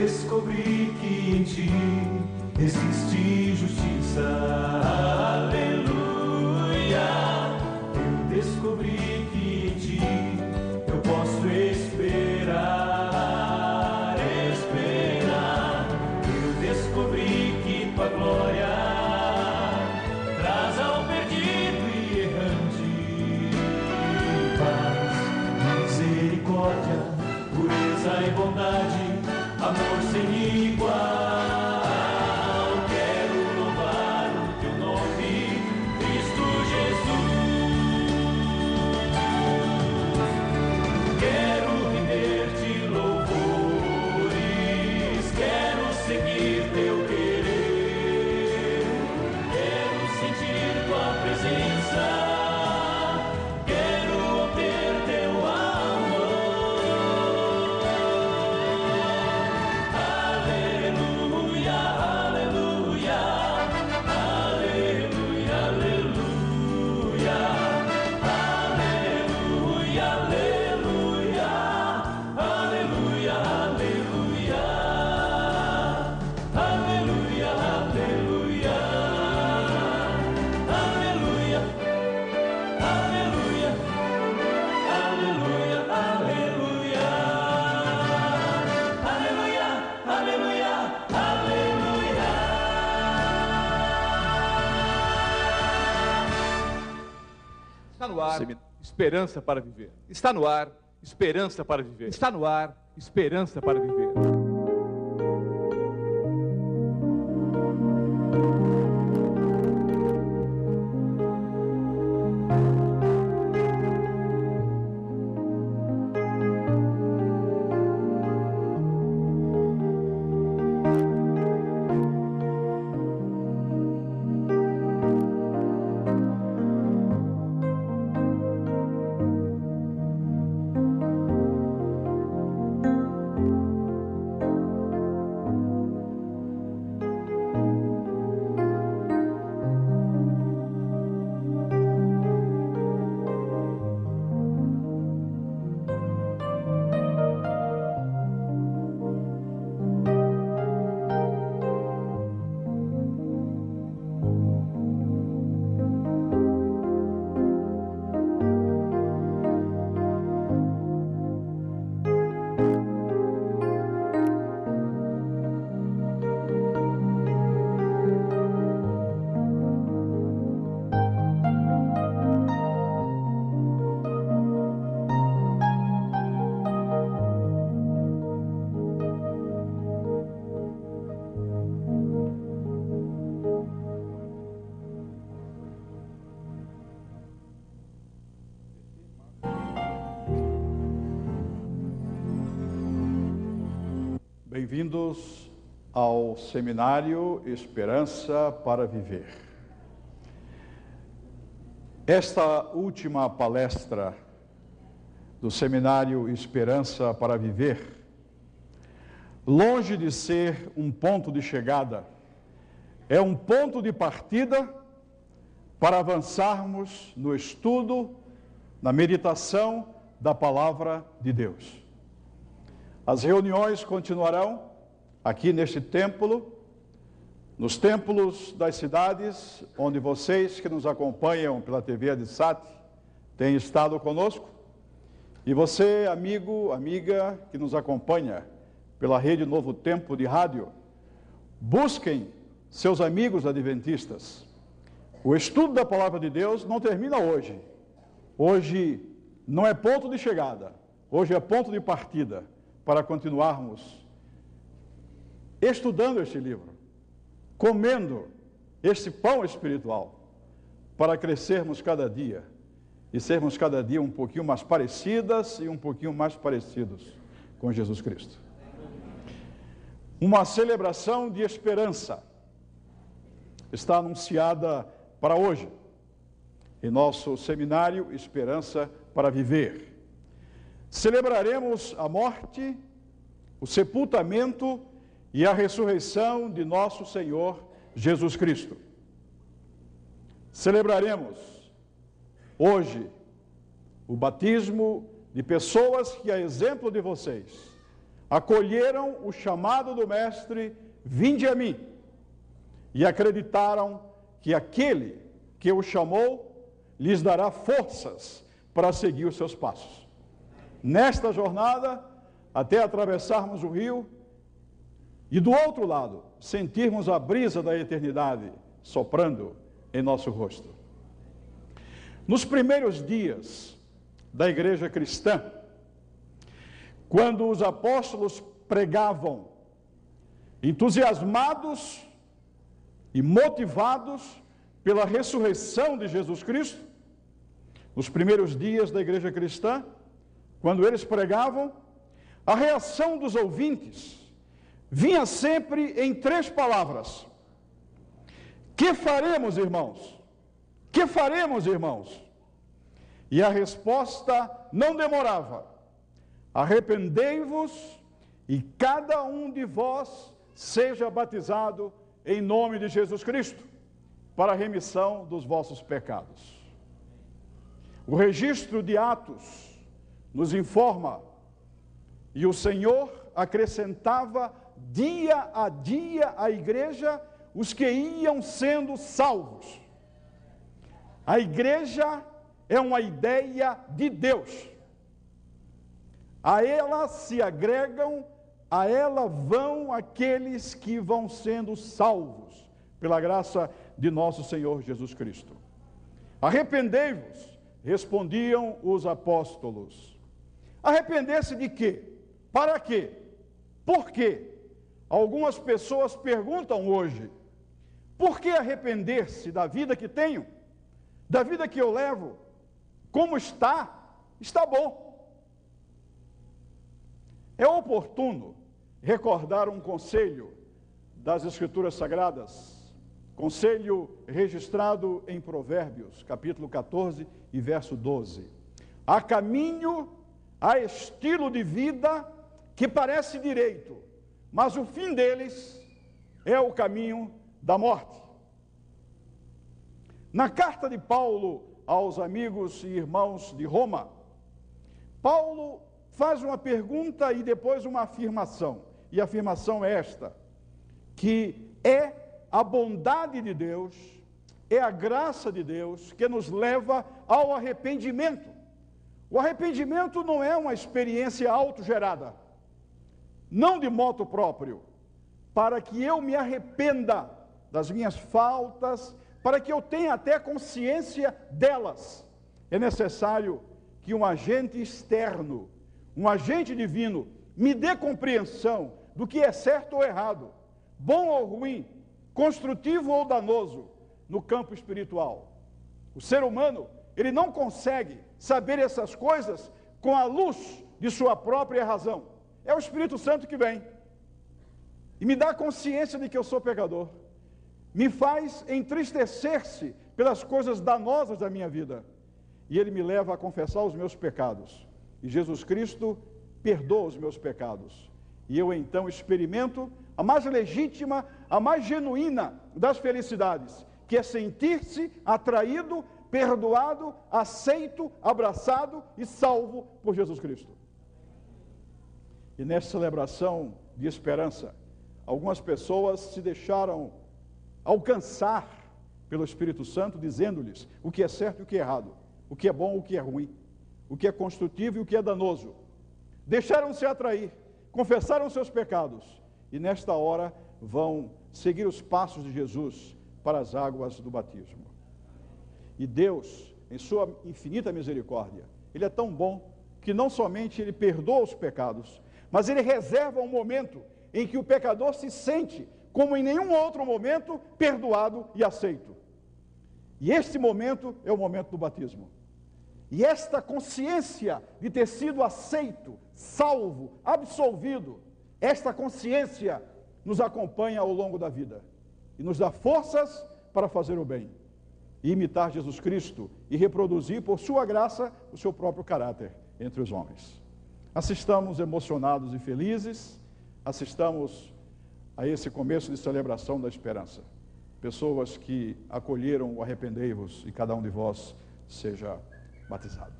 descobri que em ti existe justiça. Aleluia. Esperança para viver. Está no ar, esperança para viver. Está no ar, esperança para viver. Bem-vindos ao seminário Esperança para Viver. Esta última palestra do seminário Esperança para Viver, longe de ser um ponto de chegada, é um ponto de partida para avançarmos no estudo, na meditação da palavra de Deus. As reuniões continuarão aqui neste templo, nos templos das cidades, onde vocês que nos acompanham pela TV Adissat têm estado conosco, e você, amigo, amiga que nos acompanha pela rede Novo Tempo de rádio, busquem seus amigos adventistas. O estudo da palavra de Deus não termina hoje. Hoje não é ponto de chegada, hoje é ponto de partida para continuarmos estudando este livro, comendo este pão espiritual, para crescermos cada dia e sermos cada dia um pouquinho mais parecidas e um pouquinho mais parecidos com Jesus Cristo. Uma celebração de esperança está anunciada para hoje, em nosso seminário Esperança para Viver. Celebraremos a morte, o sepultamento e a ressurreição de nosso Senhor Jesus Cristo. Celebraremos hoje o batismo de pessoas que, a exemplo de vocês, acolheram o chamado do Mestre: Vinde a mim, e acreditaram que aquele que o chamou lhes dará forças para seguir os seus passos. Nesta jornada, até atravessarmos o rio e do outro lado, sentirmos a brisa da eternidade soprando em nosso rosto. Nos primeiros dias da igreja cristã, quando os apóstolos pregavam, entusiasmados e motivados pela ressurreição de Jesus Cristo, nos primeiros dias da igreja cristã, quando eles pregavam, a reação dos ouvintes vinha sempre em três palavras: Que faremos, irmãos? Que faremos, irmãos? E a resposta não demorava: Arrependei-vos e cada um de vós seja batizado em nome de Jesus Cristo, para a remissão dos vossos pecados. O registro de Atos nos informa, e o Senhor acrescentava dia a dia à igreja os que iam sendo salvos. A igreja é uma ideia de Deus. A ela se agregam, a ela vão aqueles que vão sendo salvos pela graça de nosso Senhor Jesus Cristo. Arrependei-vos, respondiam os apóstolos. Arrepender-se de quê? Para quê? Por quê? Algumas pessoas perguntam hoje: por que arrepender-se da vida que tenho? Da vida que eu levo? Como está? Está bom. É oportuno recordar um conselho das Escrituras Sagradas, conselho registrado em Provérbios, capítulo 14 e verso 12. Há caminho, há estilo de vida que parece direito, mas o fim deles é o caminho da morte. Na carta de Paulo aos amigos e irmãos de Roma, Paulo faz uma pergunta e depois uma afirmação. E a afirmação é esta: que é a bondade de Deus, é a graça de Deus que nos leva ao arrependimento. O arrependimento não é uma experiência autogerada não de moto próprio, para que eu me arrependa das minhas faltas, para que eu tenha até consciência delas. É necessário que um agente externo, um agente divino, me dê compreensão do que é certo ou errado, bom ou ruim, construtivo ou danoso no campo espiritual. O ser humano, ele não consegue saber essas coisas com a luz de sua própria razão. É o Espírito Santo que vem e me dá consciência de que eu sou pecador, me faz entristecer-se pelas coisas danosas da minha vida, e ele me leva a confessar os meus pecados. E Jesus Cristo perdoa os meus pecados. E eu então experimento a mais legítima, a mais genuína das felicidades, que é sentir-se atraído, perdoado, aceito, abraçado e salvo por Jesus Cristo. E nessa celebração de esperança, algumas pessoas se deixaram alcançar pelo Espírito Santo, dizendo-lhes o que é certo e o que é errado, o que é bom e o que é ruim, o que é construtivo e o que é danoso. Deixaram-se atrair, confessaram seus pecados e nesta hora vão seguir os passos de Jesus para as águas do batismo. E Deus, em sua infinita misericórdia, ele é tão bom que não somente ele perdoa os pecados, mas ele reserva um momento em que o pecador se sente, como em nenhum outro momento, perdoado e aceito. E este momento é o momento do batismo. E esta consciência de ter sido aceito, salvo, absolvido, esta consciência nos acompanha ao longo da vida e nos dá forças para fazer o bem e imitar Jesus Cristo e reproduzir por sua graça o seu próprio caráter entre os homens. Assistamos emocionados e felizes, assistamos a esse começo de celebração da esperança. Pessoas que acolheram o arrependei-vos e cada um de vós seja batizado.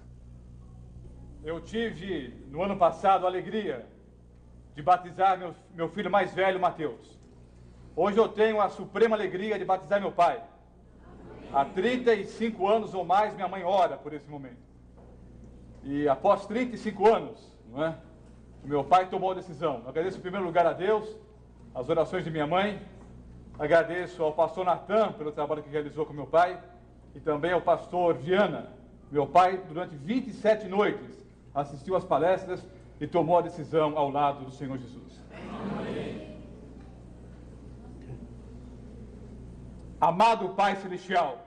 Eu tive no ano passado a alegria de batizar meu, meu filho mais velho, Mateus. Hoje eu tenho a suprema alegria de batizar meu pai. Há 35 anos ou mais, minha mãe ora por esse momento. E após 35 anos, não é? meu pai tomou a decisão. Eu agradeço em primeiro lugar a Deus, as orações de minha mãe. Agradeço ao pastor Natan pelo trabalho que realizou com meu pai. E também ao pastor Viana. Meu pai, durante 27 noites, assistiu às palestras e tomou a decisão ao lado do Senhor Jesus. Amado Pai Celestial,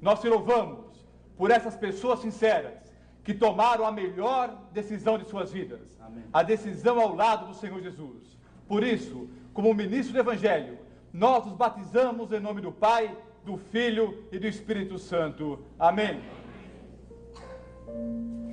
nós te louvamos por essas pessoas sinceras que tomaram a melhor decisão de suas vidas, Amém. a decisão ao lado do Senhor Jesus. Por isso, como ministro do Evangelho, nós os batizamos em nome do Pai, do Filho e do Espírito Santo. Amém. Amém.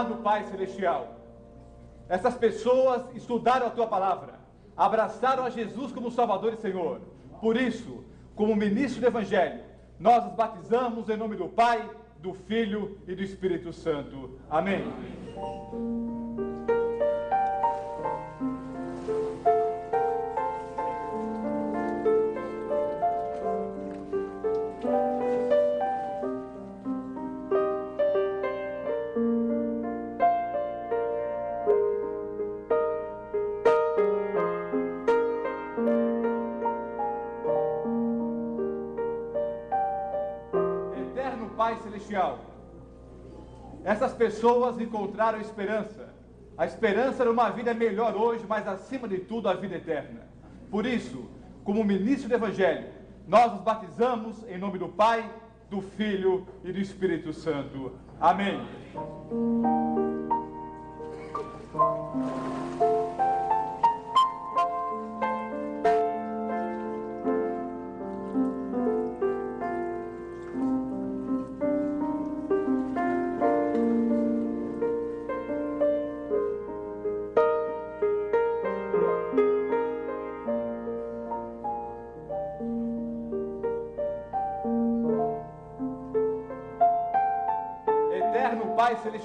Amado Pai Celestial, essas pessoas estudaram a tua palavra, abraçaram a Jesus como Salvador e Senhor. Por isso, como ministro do Evangelho, nós os batizamos em nome do Pai, do Filho e do Espírito Santo. Amém. Amém. Pessoas encontraram esperança. A esperança era uma vida melhor hoje, mas acima de tudo a vida eterna. Por isso, como ministro do Evangelho, nós nos batizamos em nome do Pai, do Filho e do Espírito Santo. Amém.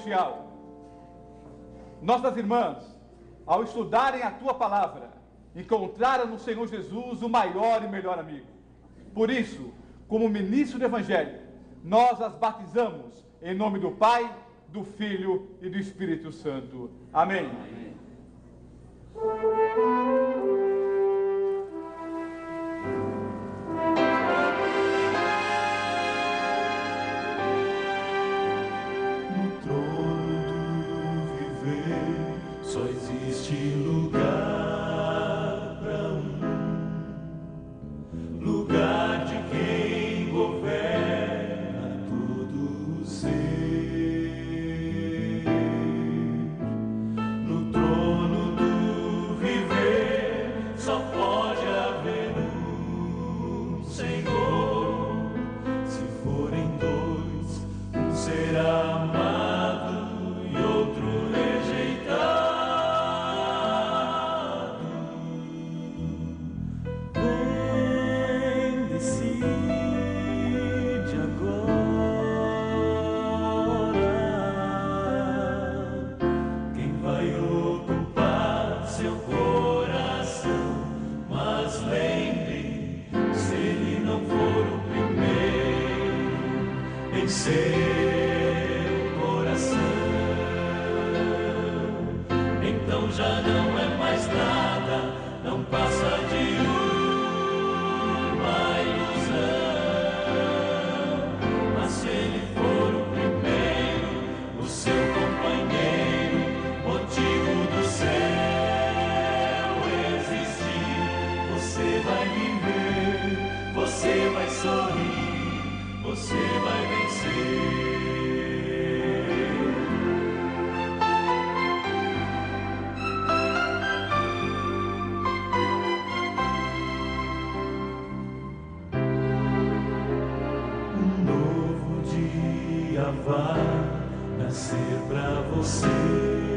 Celestial, nossas irmãs, ao estudarem a tua palavra, encontraram no Senhor Jesus o maior e melhor amigo. Por isso, como ministro do Evangelho, nós as batizamos em nome do Pai, do Filho e do Espírito Santo. Amém. Amém. pra você.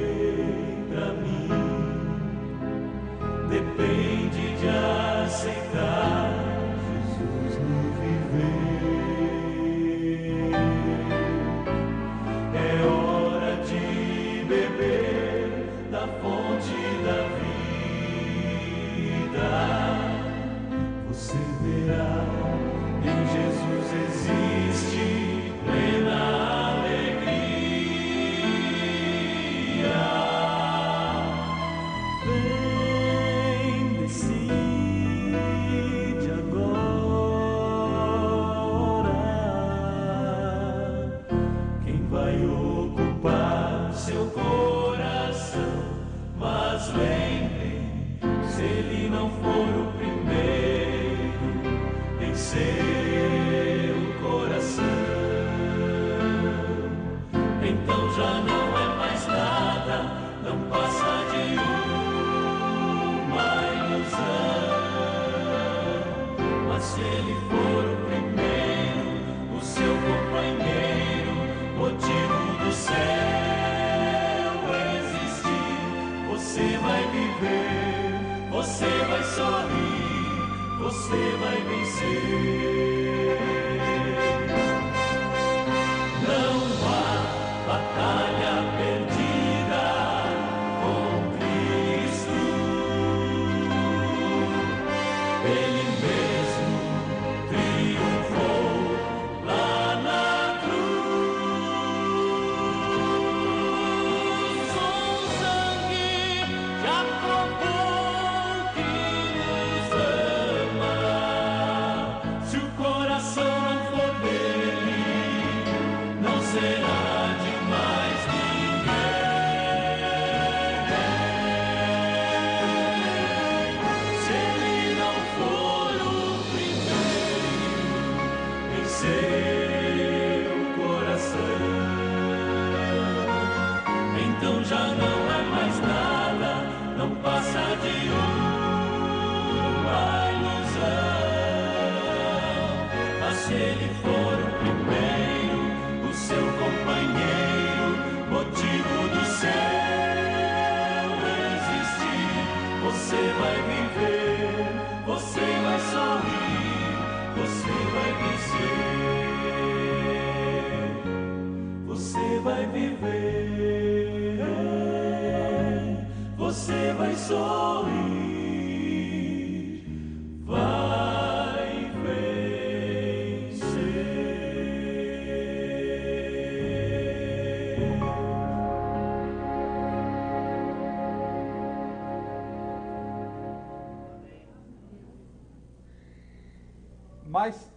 Blessed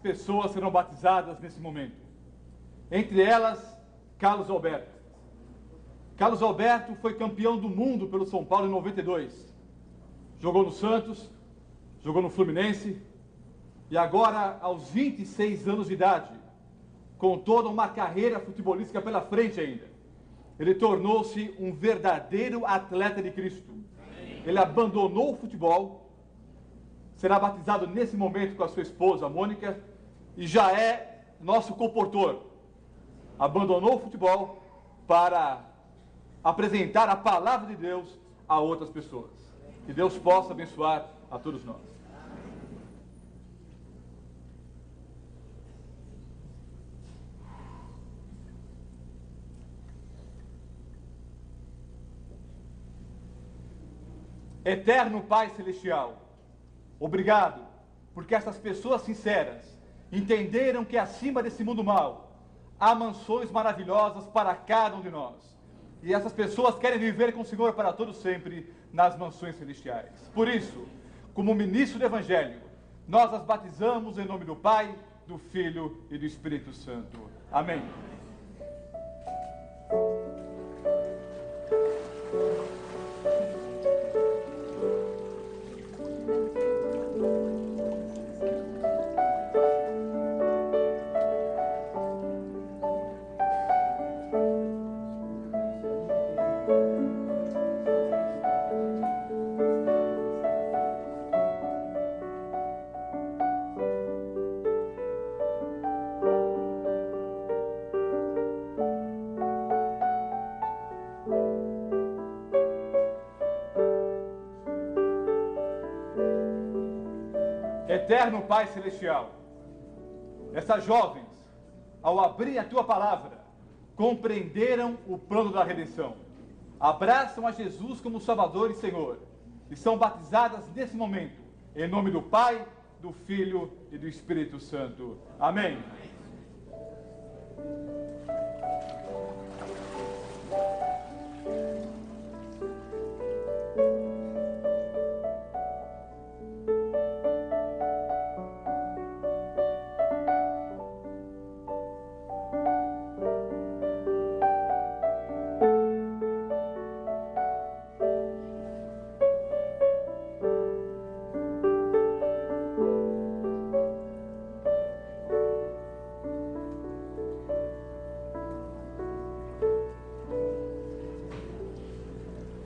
pessoas serão batizadas nesse momento. Entre elas, Carlos Alberto. Carlos Alberto foi campeão do mundo pelo São Paulo em 92. Jogou no Santos, jogou no Fluminense e agora, aos 26 anos de idade, com toda uma carreira futebolística pela frente ainda, ele tornou-se um verdadeiro atleta de Cristo. Ele abandonou o futebol, será batizado nesse momento com a sua esposa, Mônica, e já é nosso comportor. Abandonou o futebol para apresentar a palavra de Deus a outras pessoas. Que Deus possa abençoar a todos nós. Eterno Pai Celestial, obrigado, porque essas pessoas sinceras entenderam que acima desse mundo mal há mansões maravilhosas para cada um de nós. E essas pessoas querem viver com o Senhor para todo sempre nas mansões celestiais. Por isso, como ministro do Evangelho, nós as batizamos em nome do Pai, do Filho e do Espírito Santo. Amém. Pai Celestial, essas jovens, ao abrir a tua palavra, compreenderam o plano da redenção, abraçam a Jesus como Salvador e Senhor, e são batizadas nesse momento, em nome do Pai, do Filho e do Espírito Santo. Amém.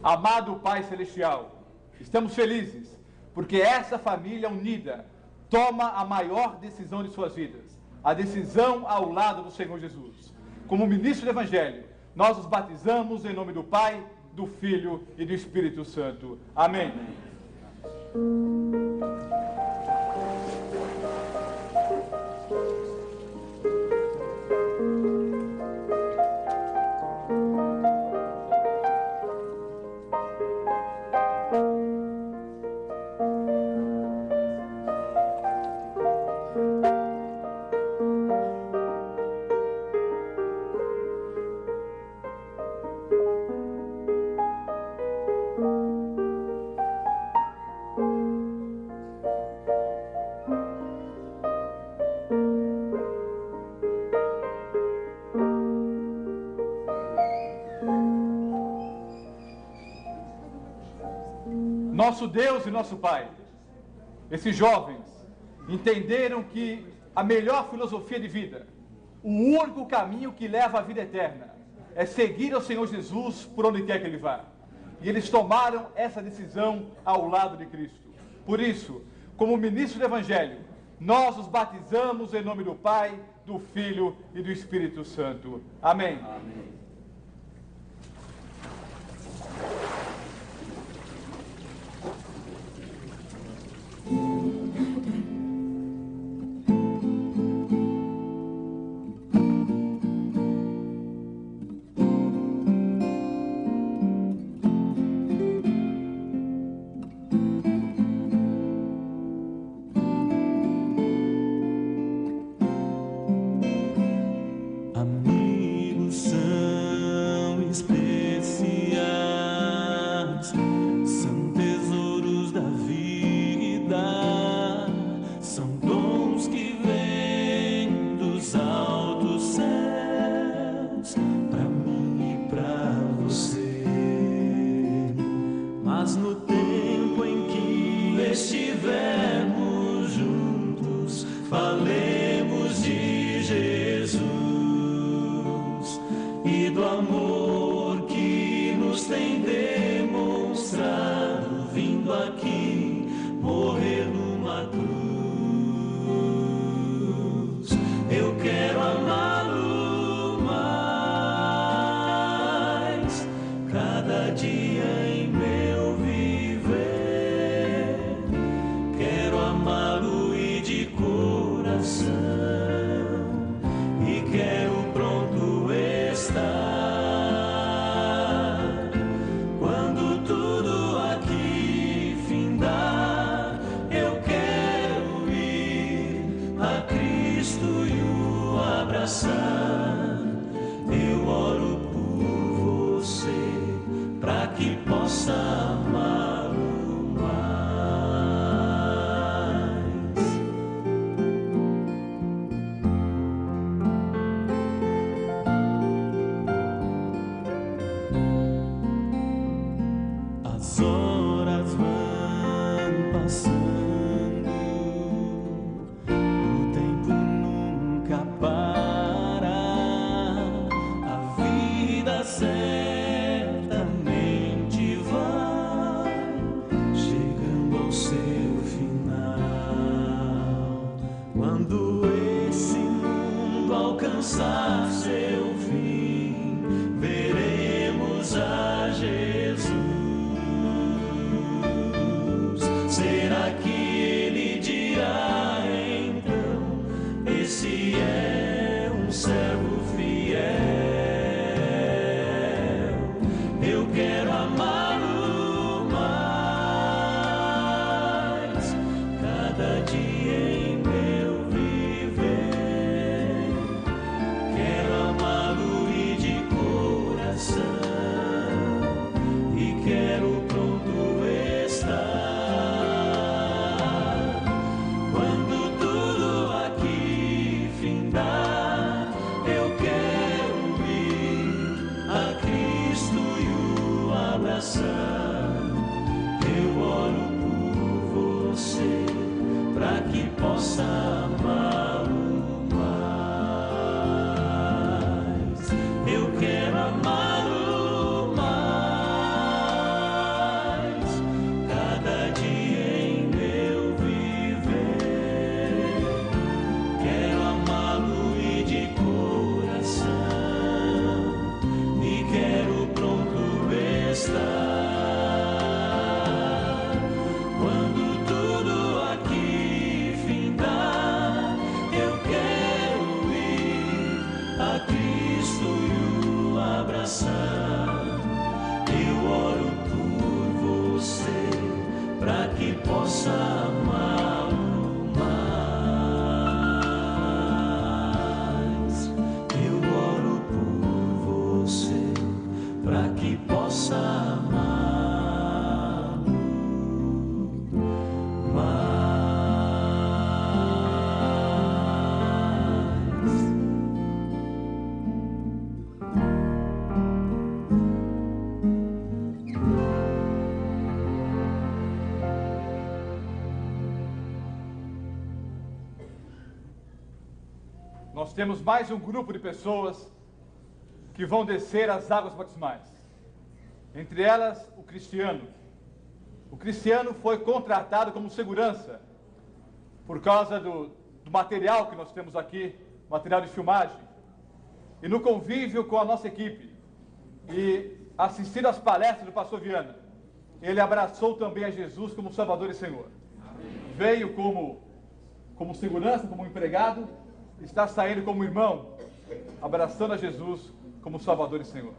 Amado Pai Celestial, estamos felizes porque essa família unida toma a maior decisão de suas vidas, a decisão ao lado do Senhor Jesus. Como ministro do Evangelho, nós os batizamos em nome do Pai, do Filho e do Espírito Santo. Amém. Nosso Deus e nosso Pai, esses jovens entenderam que a melhor filosofia de vida, o único caminho que leva à vida eterna, é seguir ao Senhor Jesus por onde quer que Ele vá. E eles tomaram essa decisão ao lado de Cristo. Por isso, como ministro do Evangelho, nós os batizamos em nome do Pai, do Filho e do Espírito Santo. Amém. Amém. Possa temos mais um grupo de pessoas que vão descer as águas batismais. Entre elas, o Cristiano. O Cristiano foi contratado como segurança por causa do, do material que nós temos aqui, material de filmagem. E no convívio com a nossa equipe e assistindo às palestras do pastor Viana, ele abraçou também a Jesus como Salvador e Senhor. Veio como, como segurança, como empregado, está saindo como irmão, abraçando a Jesus como Salvador e Senhor.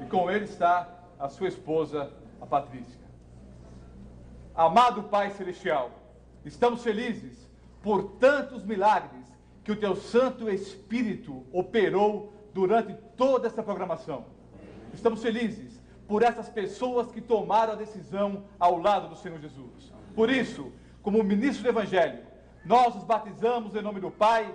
E com ele está a sua esposa, a Patrícia. Amado Pai Celestial, estamos felizes por tantos milagres que o teu Santo Espírito operou durante toda essa programação. Estamos felizes por essas pessoas que tomaram a decisão ao lado do Senhor Jesus. Por isso, como ministro do Evangelho, nós os batizamos em nome do Pai,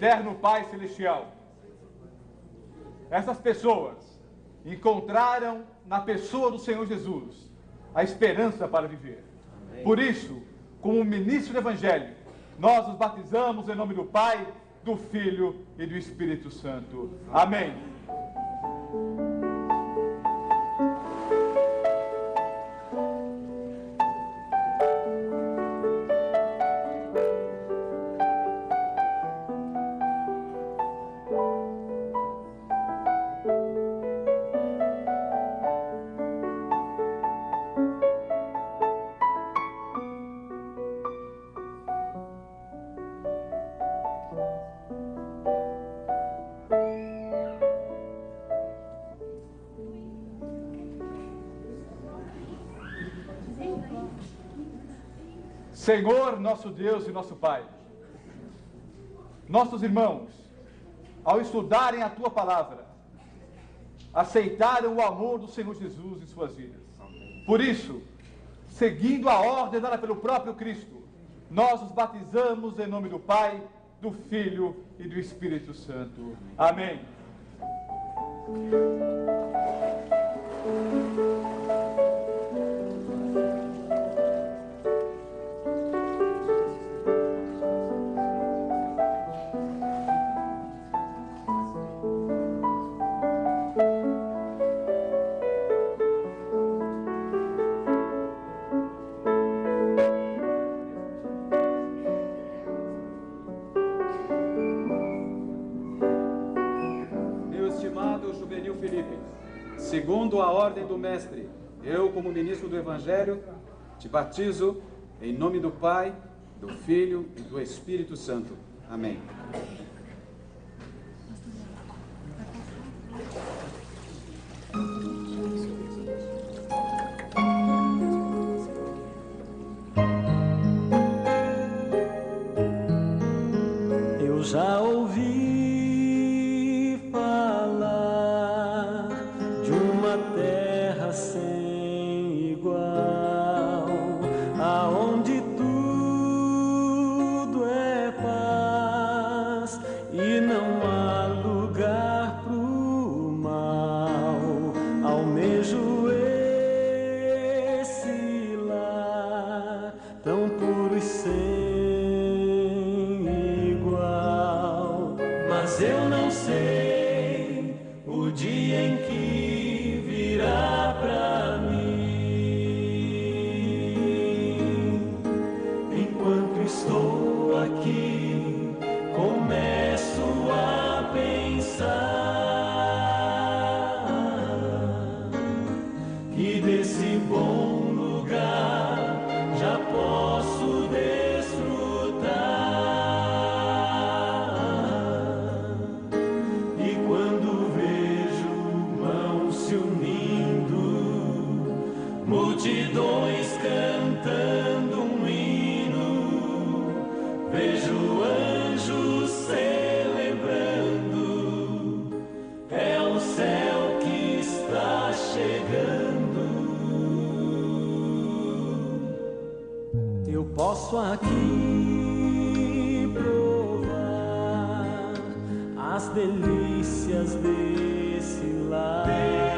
Eterno Pai Celestial, essas pessoas encontraram na pessoa do Senhor Jesus a esperança para viver. Por isso, como ministro do Evangelho, nós os batizamos em nome do Pai, do Filho e do Espírito Santo. Amém. Senhor, nosso Deus e nosso Pai, nossos irmãos, ao estudarem a tua palavra, aceitaram o amor do Senhor Jesus em suas vidas. Por isso, seguindo a ordem dada pelo próprio Cristo, nós os batizamos em nome do Pai, do Filho e do Espírito Santo. Amém. Segundo a ordem do Mestre, eu, como ministro do Evangelho, te batizo em nome do Pai, do Filho e do Espírito Santo. Amém. Posso aqui provar as delícias desse lar.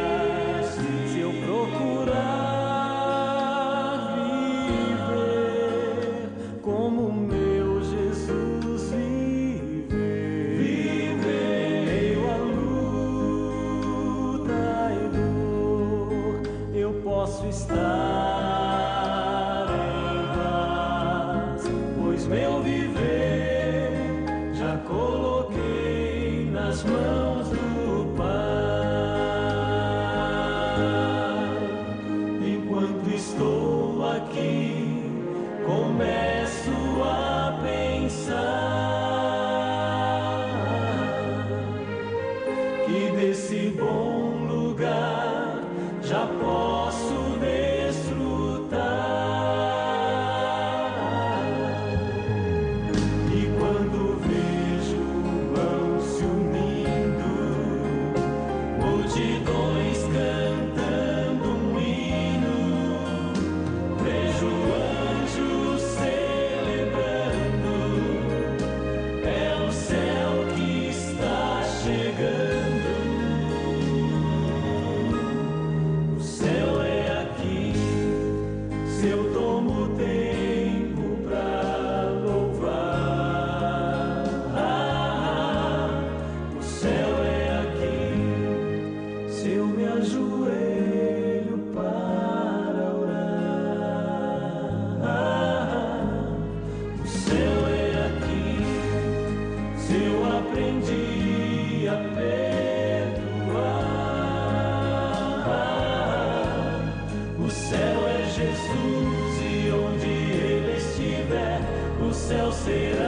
De cristal.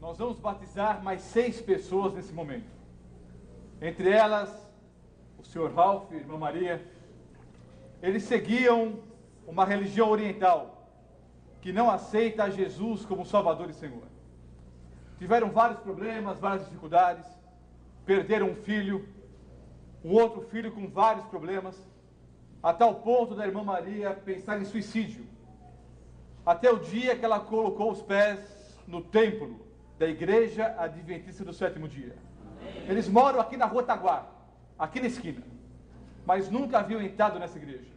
Nós vamos batizar mais seis pessoas nesse momento. Entre elas, o senhor Ralph e irmã Maria. Eles seguiam uma religião oriental que não aceita a Jesus como Salvador e Senhor. Tiveram vários problemas, várias dificuldades, perderam um filho, um outro filho com vários problemas, a tal ponto da irmã Maria pensar em suicídio. Até o dia que ela colocou os pés no templo da Igreja Adventista do Sétimo Dia. Eles moram aqui na Rua Taguar, aqui na esquina, mas nunca haviam entrado nessa igreja.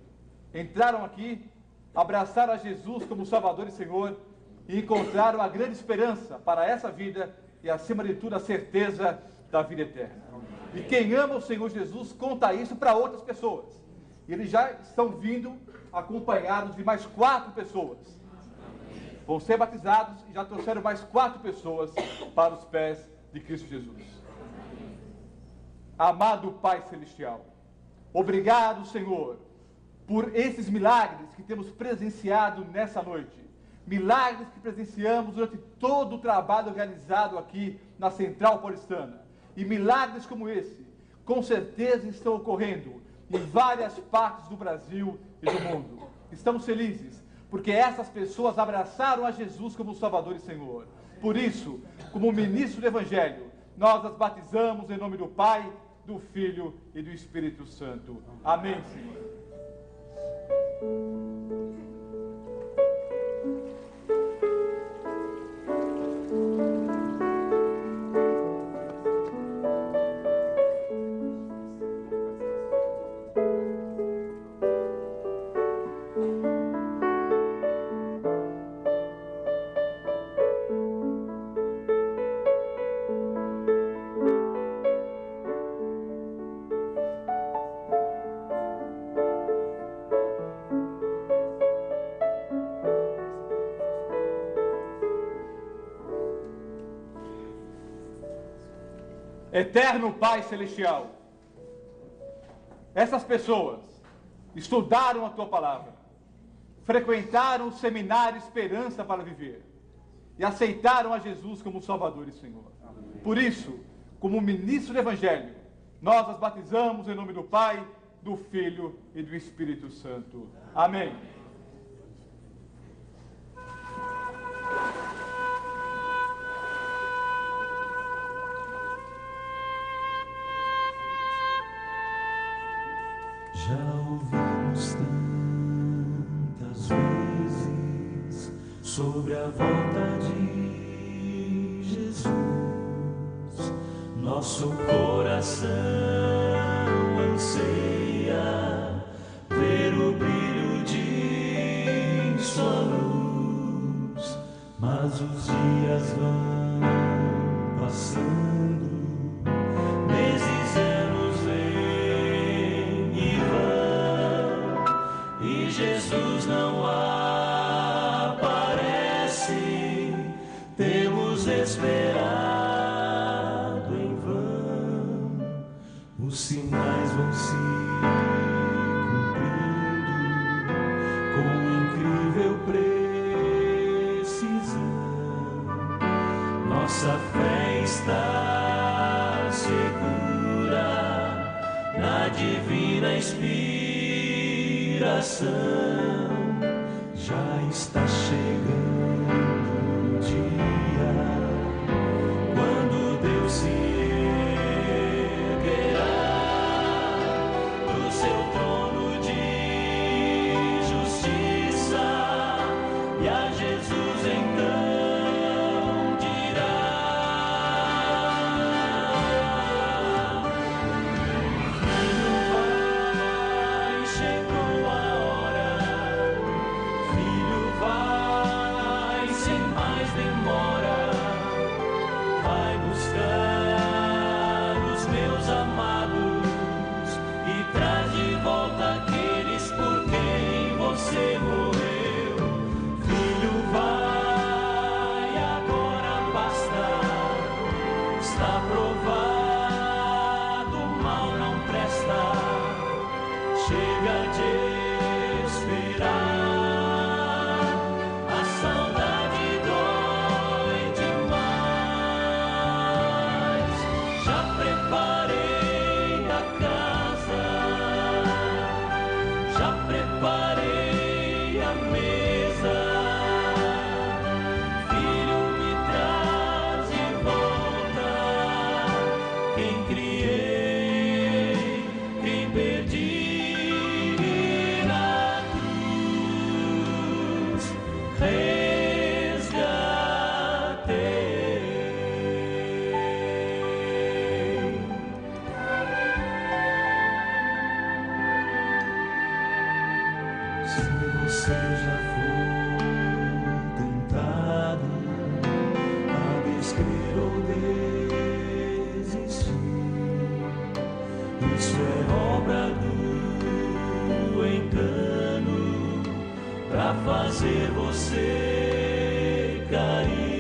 Entraram aqui, abraçaram a Jesus como Salvador e Senhor e encontraram a grande esperança para essa vida e, acima de tudo, a certeza da vida eterna. E quem ama o Senhor Jesus conta isso para outras pessoas. E eles já estão vindo acompanhados de mais quatro pessoas. Vão ser batizados e já trouxeram mais quatro pessoas para os pés de Cristo Jesus. Amado Pai Celestial, obrigado, Senhor, por esses milagres que temos presenciado nessa noite. Milagres que presenciamos durante todo o trabalho realizado aqui na Central Paulistana. E milagres como esse, com certeza estão ocorrendo em várias partes do Brasil e do mundo. Estamos felizes porque essas pessoas abraçaram a Jesus como Salvador e Senhor. Por isso, como ministro do Evangelho, nós as batizamos em nome do Pai, do Filho e do Espírito Santo. Amém, Senhor. Eterno Pai Celestial, essas pessoas estudaram a tua palavra, frequentaram o seminário Esperança para Viver e aceitaram a Jesus como Salvador e Senhor. Por isso, como ministro do Evangelho, nós as batizamos em nome do Pai, do Filho e do Espírito Santo. Amém. nossa fé está segura na divina inspiração. Já está chegando. Seja for tentado a descrer ou desistir. Isso é obra do engano para fazer você cair.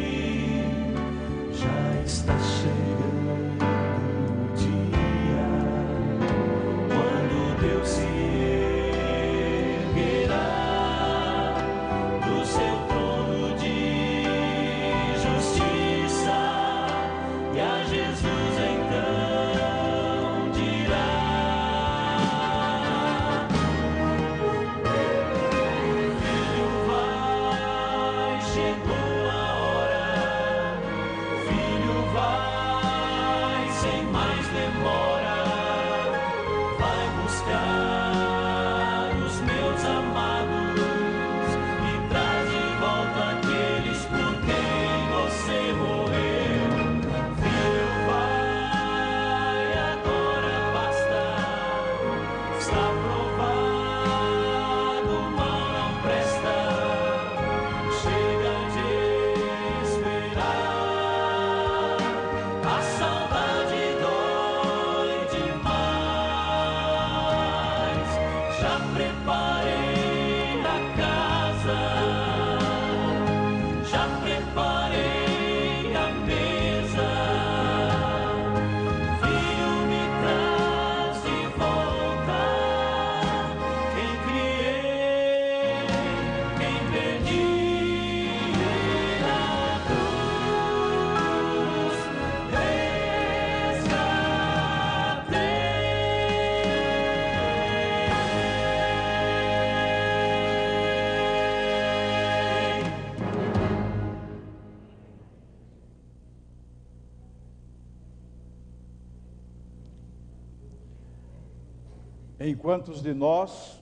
em quantos de nós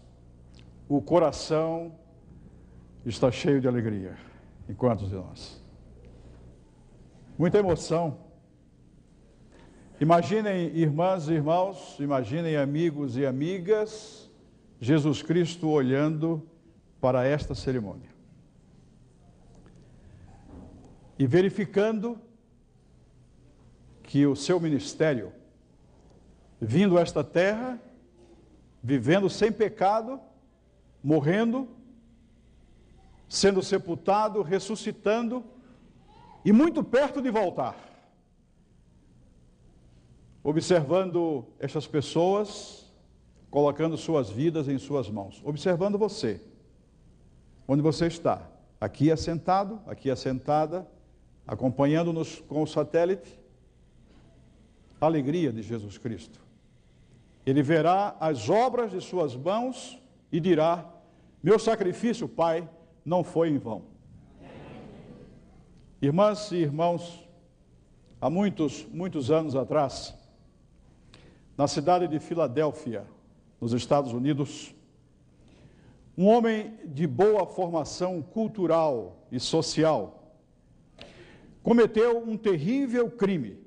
o coração está cheio de alegria. Em quantos de nós? Muita emoção. Imaginem, irmãs e irmãos, imaginem, amigos e amigas, Jesus Cristo olhando para esta cerimônia e verificando que o seu ministério, vindo a esta terra, vivendo sem pecado, morrendo, sendo sepultado, ressuscitando e muito perto de voltar. Observando estas pessoas, colocando suas vidas em suas mãos, observando você, onde você está, aqui assentado, aqui assentada, acompanhando-nos com o satélite, alegria de Jesus Cristo. Ele verá as obras de suas mãos e dirá: Meu sacrifício, Pai, não foi em vão. Irmãs e irmãos, há muitos, muitos anos atrás, na cidade de Filadélfia, nos Estados Unidos, um homem de boa formação cultural e social cometeu um terrível crime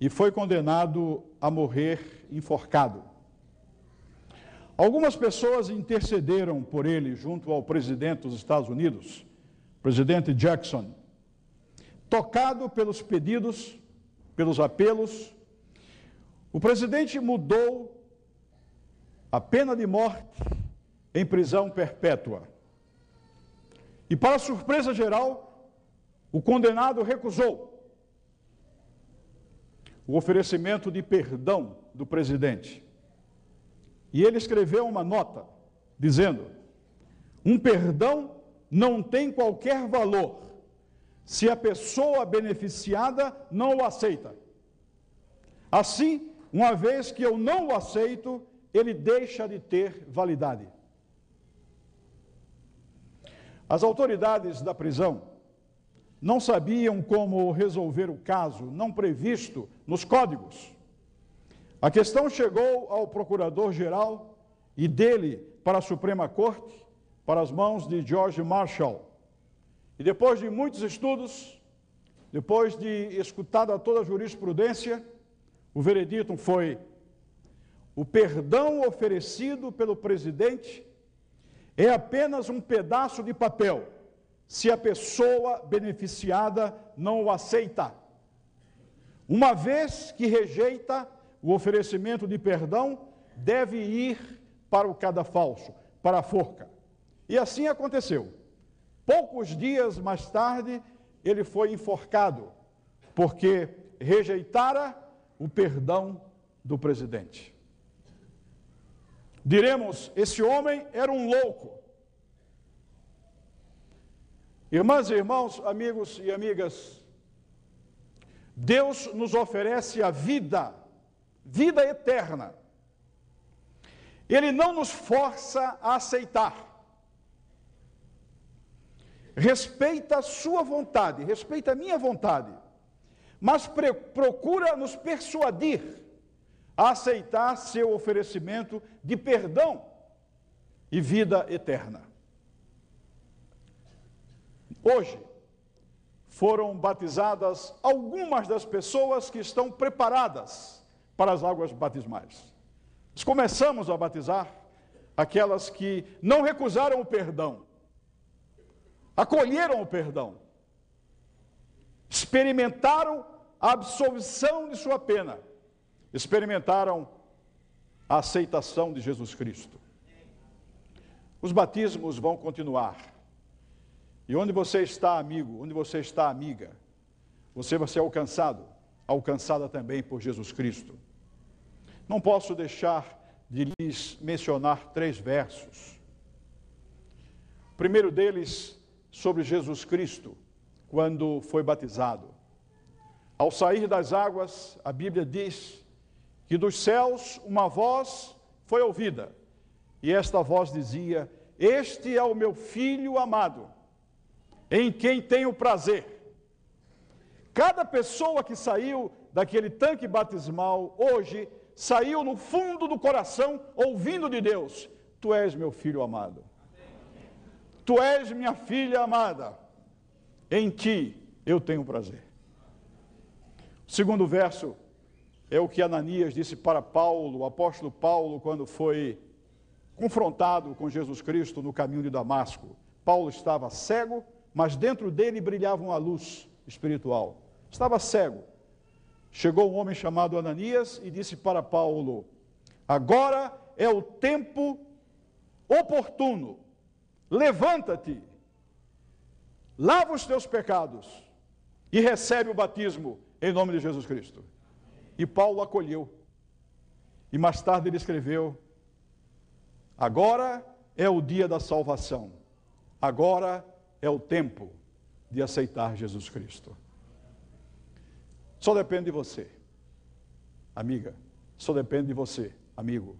e foi condenado a morrer enforcado. Algumas pessoas intercederam por ele junto ao presidente dos Estados Unidos, presidente Jackson, tocado pelos pedidos, pelos apelos. O presidente mudou a pena de morte em prisão perpétua. E, para surpresa geral, o condenado recusou o oferecimento de perdão do presidente. E ele escreveu uma nota dizendo: um perdão não tem qualquer valor se a pessoa beneficiada não o aceita. Assim, uma vez que eu não o aceito, ele deixa de ter validade. As autoridades da prisão não sabiam como resolver o caso, não previsto nos códigos. A questão chegou ao procurador-geral e dele para a Suprema Corte, para as mãos de George Marshall. E depois de muitos estudos, depois de escutada toda a jurisprudência, o veredito foi: o perdão oferecido pelo presidente é apenas um pedaço de papel se a pessoa beneficiada não o aceita. Uma vez que rejeita o oferecimento de perdão, deve ir para o cadafalso, para a forca. E assim aconteceu. Poucos dias mais tarde, ele foi enforcado, porque rejeitara o perdão do presidente. Diremos: esse homem era um louco. Irmãs e irmãos, amigos e amigas, Deus nos oferece a vida, vida eterna. Ele não nos força a aceitar. Respeita a sua vontade, respeita a minha vontade, mas procura nos persuadir a aceitar seu oferecimento de perdão e vida eterna. Hoje foram batizadas algumas das pessoas que estão preparadas para as águas batismais. Nós começamos a batizar aquelas que não recusaram o perdão, acolheram o perdão, experimentaram a absolvição de sua pena, experimentaram a aceitação de Jesus Cristo. Os batismos vão continuar. E onde você está, amigo, onde você está, amiga, você vai ser alcançado, alcançada também por Jesus Cristo. Não posso deixar de lhes mencionar três versos. O primeiro deles sobre Jesus Cristo, quando foi batizado. Ao sair das águas, a Bíblia diz que dos céus uma voz foi ouvida, e esta voz dizia: Este é o meu filho amado em quem tenho prazer. Cada pessoa que saiu daquele tanque batismal hoje saiu no fundo do coração ouvindo de Deus: Tu és meu filho amado. Tu és minha filha amada. Em ti eu tenho prazer. O segundo verso é o que Ananias disse para Paulo, o apóstolo Paulo, quando foi confrontado com Jesus Cristo no caminho de Damasco. Paulo estava cego mas dentro dele brilhava uma luz espiritual. Estava cego. Chegou um homem chamado Ananias e disse para Paulo: Agora é o tempo oportuno. Levanta-te, lava os teus pecados e recebe o batismo em nome de Jesus Cristo. E Paulo acolheu. E mais tarde ele escreveu: Agora é o dia da salvação. Agora é é o tempo de aceitar Jesus Cristo. Só depende de você, amiga. Só depende de você, amigo.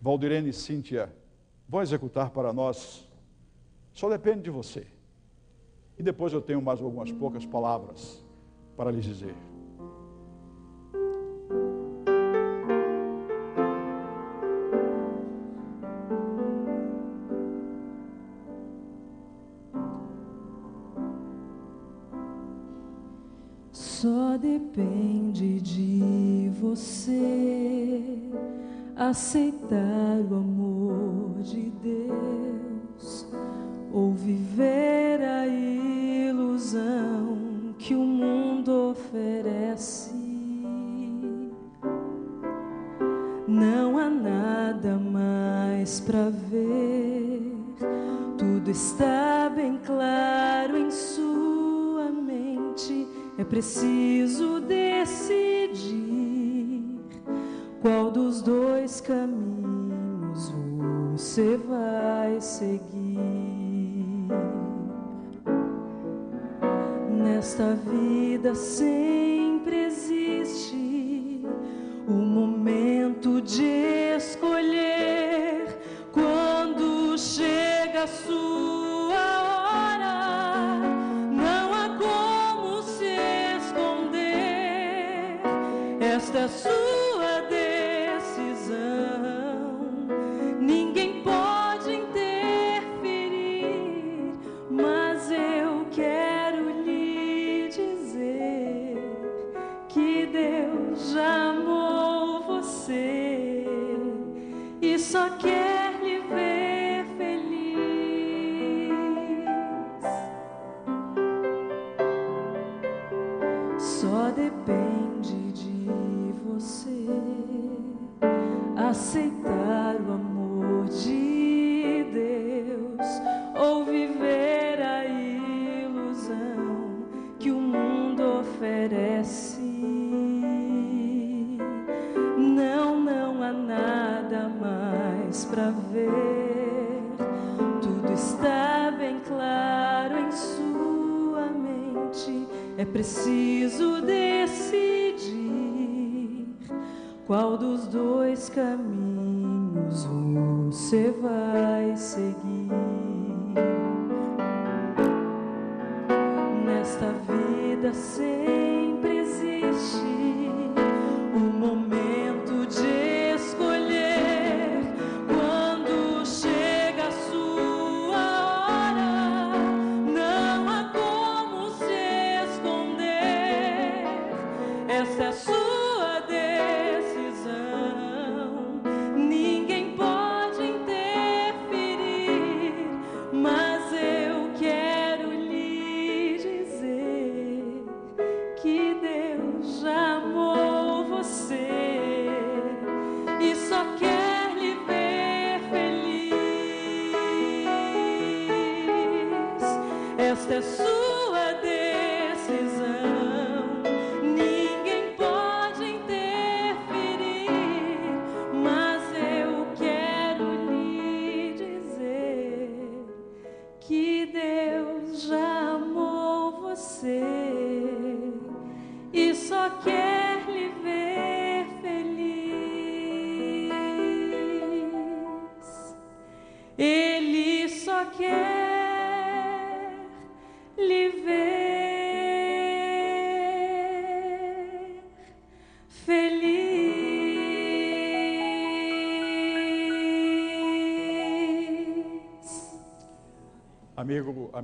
Valdirene e Cíntia vão executar para nós. Só depende de você. E depois eu tenho mais algumas poucas palavras para lhes dizer. aceitar o amor. hasta su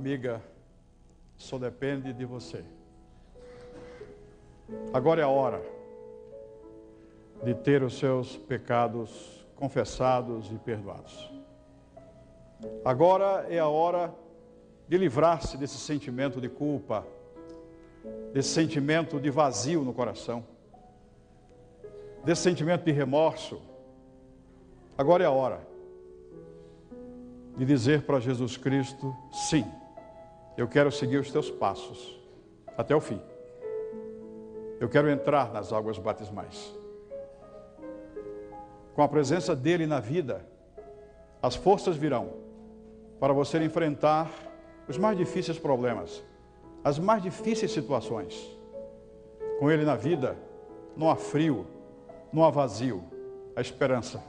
amiga, só depende de você. Agora é a hora de ter os seus pecados confessados e perdoados. Agora é a hora de livrar-se desse sentimento de culpa, desse sentimento de vazio no coração, desse sentimento de remorso. Agora é a hora de dizer para Jesus Cristo: sim. Eu quero seguir os teus passos até o fim. Eu quero entrar nas águas batismais. Com a presença dele na vida, as forças virão para você enfrentar os mais difíceis problemas, as mais difíceis situações. Com ele na vida, não há frio, não há vazio, a esperança,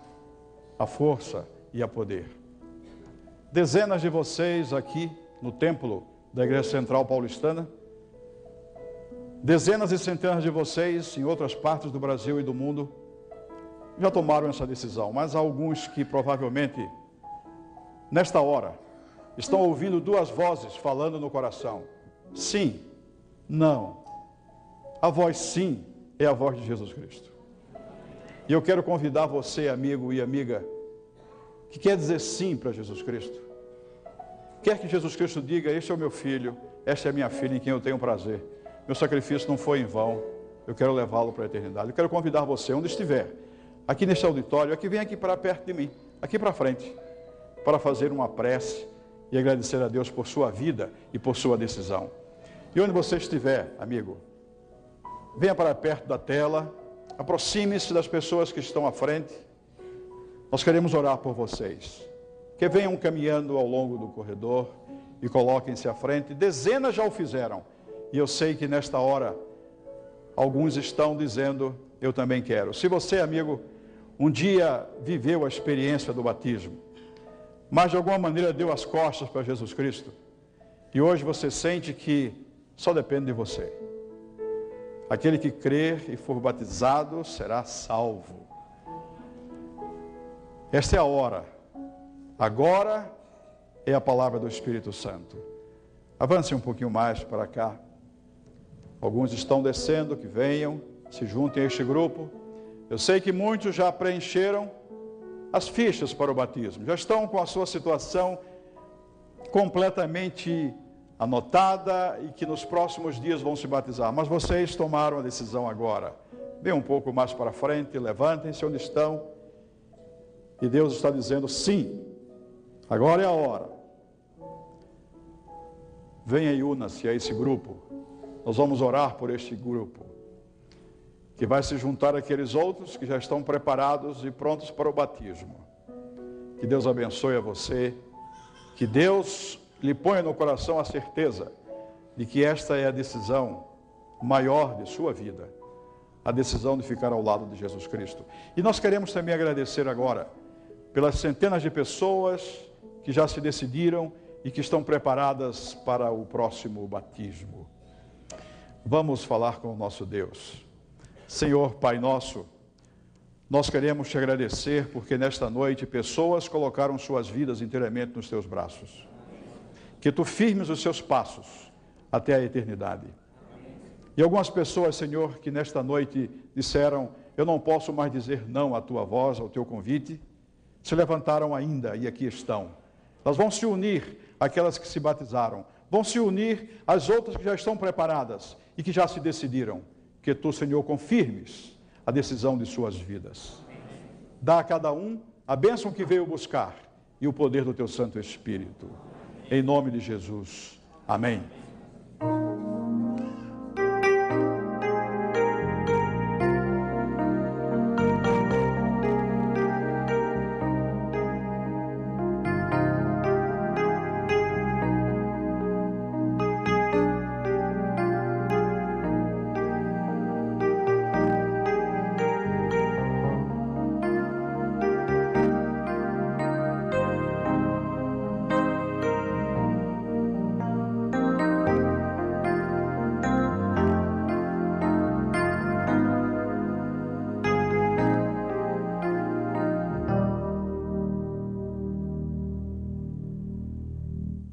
a força e a poder. Dezenas de vocês aqui no templo da Igreja Central Paulistana, dezenas e centenas de vocês em outras partes do Brasil e do mundo já tomaram essa decisão, mas há alguns que provavelmente, nesta hora, estão ouvindo duas vozes falando no coração: sim, não. A voz sim é a voz de Jesus Cristo. E eu quero convidar você, amigo e amiga, que quer dizer sim para Jesus Cristo. Quer que Jesus Cristo diga: Este é o meu filho, esta é a minha filha em quem eu tenho prazer. Meu sacrifício não foi em vão, eu quero levá-lo para a eternidade. Eu quero convidar você, onde estiver, aqui neste auditório, aqui vem aqui para perto de mim, aqui para frente, para fazer uma prece e agradecer a Deus por sua vida e por sua decisão. E onde você estiver, amigo, venha para perto da tela, aproxime-se das pessoas que estão à frente. Nós queremos orar por vocês. Que venham caminhando ao longo do corredor e coloquem-se à frente. Dezenas já o fizeram. E eu sei que nesta hora alguns estão dizendo: Eu também quero. Se você, amigo, um dia viveu a experiência do batismo, mas de alguma maneira deu as costas para Jesus Cristo, e hoje você sente que só depende de você. Aquele que crer e for batizado será salvo. Esta é a hora. Agora é a palavra do Espírito Santo. Avance um pouquinho mais para cá. Alguns estão descendo, que venham, se juntem a este grupo. Eu sei que muitos já preencheram as fichas para o batismo, já estão com a sua situação completamente anotada e que nos próximos dias vão se batizar. Mas vocês tomaram a decisão agora. Venham um pouco mais para frente, levantem-se onde estão. E Deus está dizendo: sim, agora é a hora. Venha e una-se a esse grupo. Nós vamos orar por este grupo, que vai se juntar àqueles outros que já estão preparados e prontos para o batismo. Que Deus abençoe a você. Que Deus lhe ponha no coração a certeza de que esta é a decisão maior de sua vida, a decisão de ficar ao lado de Jesus Cristo. E nós queremos também agradecer agora pelas centenas de pessoas que já se decidiram e que estão preparadas para o próximo batismo. Vamos falar com o nosso Deus. Senhor Pai nosso, nós queremos te agradecer porque nesta noite pessoas colocaram suas vidas inteiramente nos teus braços que tu firmes os seus passos até a eternidade. E algumas pessoas, Senhor, que nesta noite disseram: Eu não posso mais dizer não à tua voz, ao teu convite, se levantaram ainda e aqui estão. Elas vão se unir àquelas que se batizaram, vão se unir às outras que já estão preparadas e que já se decidiram. Que tu, Senhor, confirmes a decisão de suas vidas. Dá a cada um a bênção que veio buscar e o poder do teu Santo Espírito. Em nome de Jesus. Amém.